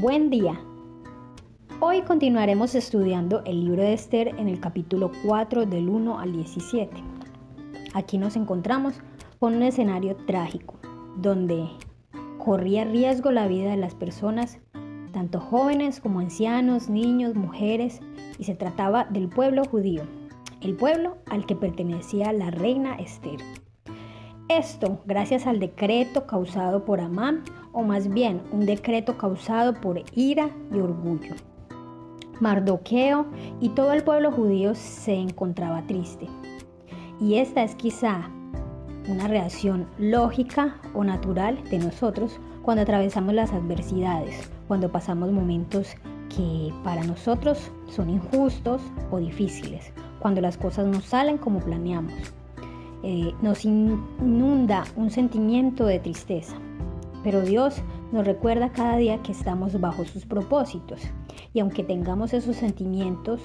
Buen día. Hoy continuaremos estudiando el libro de Esther en el capítulo 4 del 1 al 17. Aquí nos encontramos con un escenario trágico, donde corría riesgo la vida de las personas, tanto jóvenes como ancianos, niños, mujeres, y se trataba del pueblo judío, el pueblo al que pertenecía la reina Esther. Esto gracias al decreto causado por Amán, o más bien un decreto causado por ira y orgullo. Mardoqueo y todo el pueblo judío se encontraba triste. Y esta es quizá una reacción lógica o natural de nosotros cuando atravesamos las adversidades, cuando pasamos momentos que para nosotros son injustos o difíciles, cuando las cosas no salen como planeamos. Eh, nos inunda un sentimiento de tristeza. Pero Dios nos recuerda cada día que estamos bajo sus propósitos. Y aunque tengamos esos sentimientos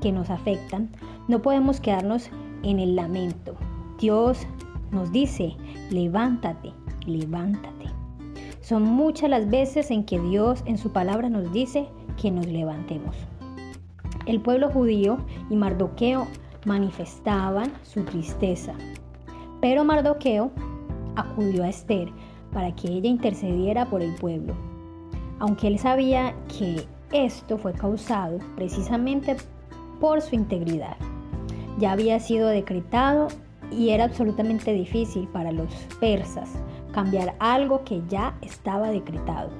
que nos afectan, no podemos quedarnos en el lamento. Dios nos dice, levántate, levántate. Son muchas las veces en que Dios en su palabra nos dice que nos levantemos. El pueblo judío y Mardoqueo manifestaban su tristeza. Pero Mardoqueo acudió a Esther para que ella intercediera por el pueblo, aunque él sabía que esto fue causado precisamente por su integridad. Ya había sido decretado y era absolutamente difícil para los persas cambiar algo que ya estaba decretado.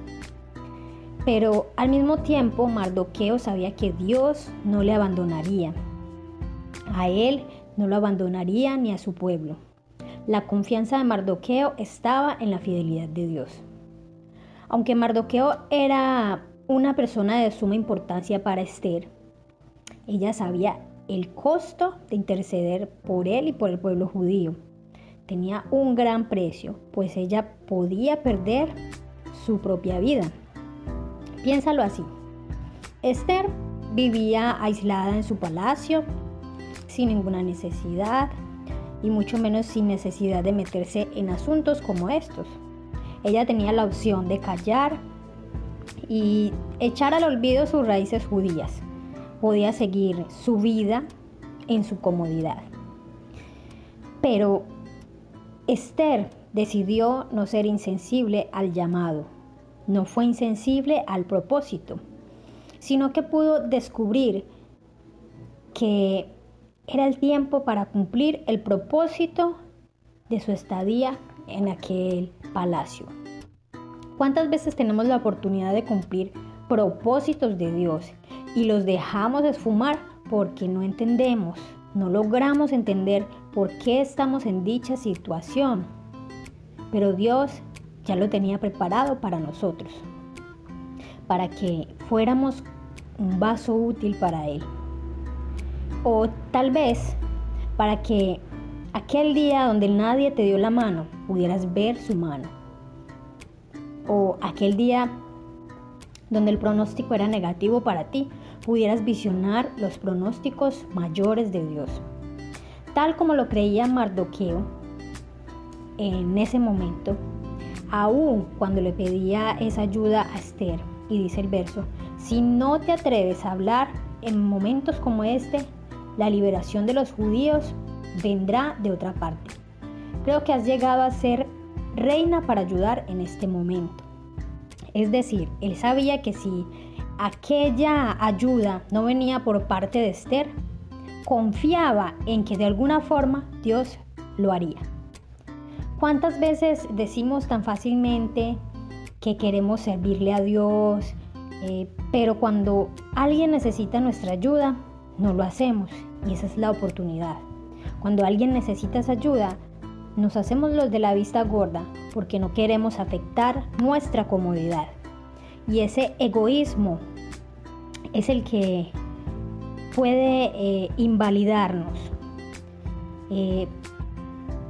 Pero al mismo tiempo Mardoqueo sabía que Dios no le abandonaría a él no lo abandonaría ni a su pueblo. La confianza de Mardoqueo estaba en la fidelidad de Dios. Aunque Mardoqueo era una persona de suma importancia para Esther, ella sabía el costo de interceder por él y por el pueblo judío. Tenía un gran precio, pues ella podía perder su propia vida. Piénsalo así. Esther vivía aislada en su palacio, sin ninguna necesidad y mucho menos sin necesidad de meterse en asuntos como estos. Ella tenía la opción de callar y echar al olvido sus raíces judías. Podía seguir su vida en su comodidad. Pero Esther decidió no ser insensible al llamado. No fue insensible al propósito, sino que pudo descubrir que era el tiempo para cumplir el propósito de su estadía en aquel palacio. ¿Cuántas veces tenemos la oportunidad de cumplir propósitos de Dios y los dejamos esfumar porque no entendemos, no logramos entender por qué estamos en dicha situación? Pero Dios ya lo tenía preparado para nosotros, para que fuéramos un vaso útil para Él. O tal vez para que aquel día donde nadie te dio la mano pudieras ver su mano. O aquel día donde el pronóstico era negativo para ti, pudieras visionar los pronósticos mayores de Dios. Tal como lo creía Mardoqueo en ese momento, aún cuando le pedía esa ayuda a Esther, y dice el verso, si no te atreves a hablar en momentos como este, la liberación de los judíos vendrá de otra parte. Creo que has llegado a ser reina para ayudar en este momento. Es decir, él sabía que si aquella ayuda no venía por parte de Esther, confiaba en que de alguna forma Dios lo haría. ¿Cuántas veces decimos tan fácilmente que queremos servirle a Dios, eh, pero cuando alguien necesita nuestra ayuda, no lo hacemos y esa es la oportunidad. Cuando alguien necesita esa ayuda, nos hacemos los de la vista gorda porque no queremos afectar nuestra comodidad. Y ese egoísmo es el que puede eh, invalidarnos. Eh,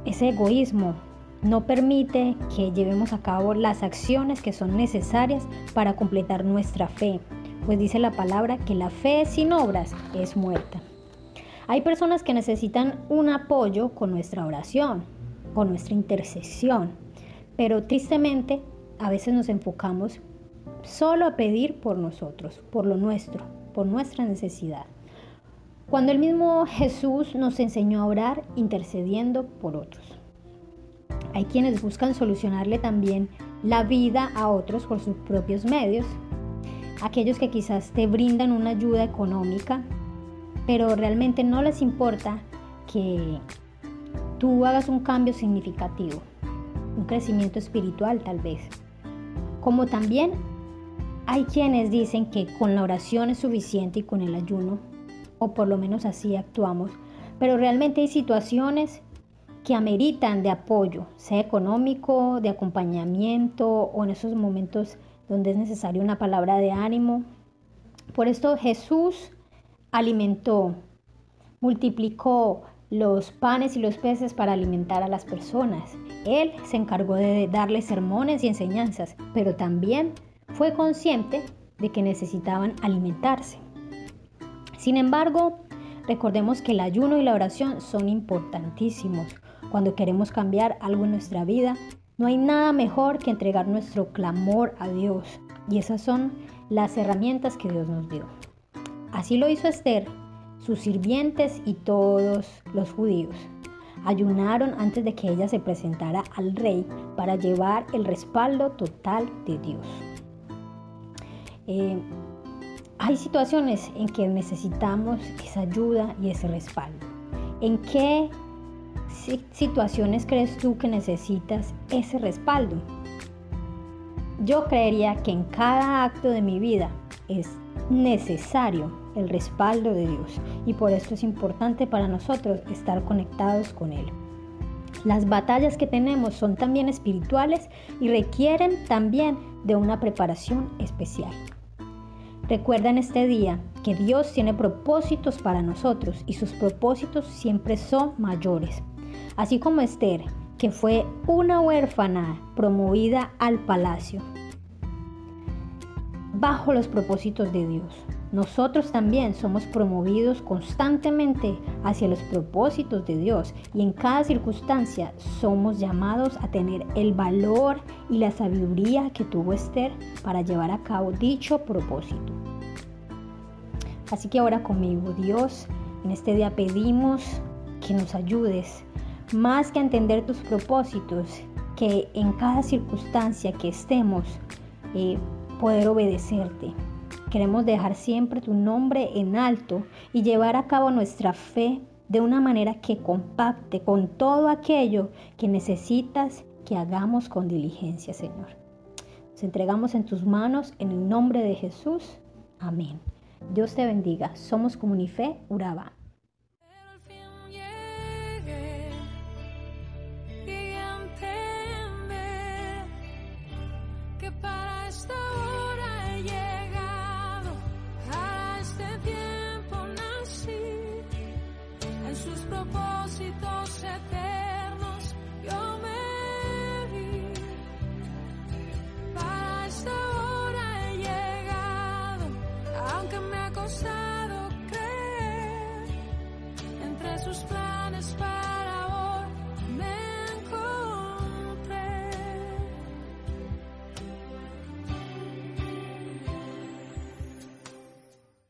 ese egoísmo no permite que llevemos a cabo las acciones que son necesarias para completar nuestra fe, pues dice la palabra que la fe sin obras es muerta. Hay personas que necesitan un apoyo con nuestra oración, con nuestra intercesión, pero tristemente a veces nos enfocamos solo a pedir por nosotros, por lo nuestro, por nuestra necesidad. Cuando el mismo Jesús nos enseñó a orar intercediendo por otros. Hay quienes buscan solucionarle también la vida a otros por sus propios medios. Aquellos que quizás te brindan una ayuda económica, pero realmente no les importa que tú hagas un cambio significativo, un crecimiento espiritual tal vez. Como también hay quienes dicen que con la oración es suficiente y con el ayuno, o por lo menos así actuamos, pero realmente hay situaciones que ameritan de apoyo, sea económico, de acompañamiento o en esos momentos donde es necesaria una palabra de ánimo. Por esto Jesús alimentó, multiplicó los panes y los peces para alimentar a las personas. Él se encargó de darles sermones y enseñanzas, pero también fue consciente de que necesitaban alimentarse. Sin embargo, recordemos que el ayuno y la oración son importantísimos. Cuando queremos cambiar algo en nuestra vida, no hay nada mejor que entregar nuestro clamor a Dios. Y esas son las herramientas que Dios nos dio. Así lo hizo Esther, sus sirvientes y todos los judíos. Ayunaron antes de que ella se presentara al rey para llevar el respaldo total de Dios. Eh, hay situaciones en que necesitamos esa ayuda y ese respaldo. ¿En qué situaciones crees tú que necesitas ese respaldo? Yo creería que en cada acto de mi vida es necesario el respaldo de Dios y por esto es importante para nosotros estar conectados con Él. Las batallas que tenemos son también espirituales y requieren también de una preparación especial. Recuerda en este día que Dios tiene propósitos para nosotros y sus propósitos siempre son mayores. Así como Esther, que fue una huérfana promovida al palacio, bajo los propósitos de Dios. Nosotros también somos promovidos constantemente hacia los propósitos de Dios y en cada circunstancia somos llamados a tener el valor y la sabiduría que tuvo Esther para llevar a cabo dicho propósito. Así que ahora conmigo, Dios, en este día pedimos que nos ayudes más que a entender tus propósitos, que en cada circunstancia que estemos, eh, poder obedecerte. Queremos dejar siempre tu nombre en alto y llevar a cabo nuestra fe de una manera que compacte con todo aquello que necesitas que hagamos con diligencia, Señor. Nos entregamos en tus manos en el nombre de Jesús. Amén. Dios te bendiga. Somos Comunife Uraba.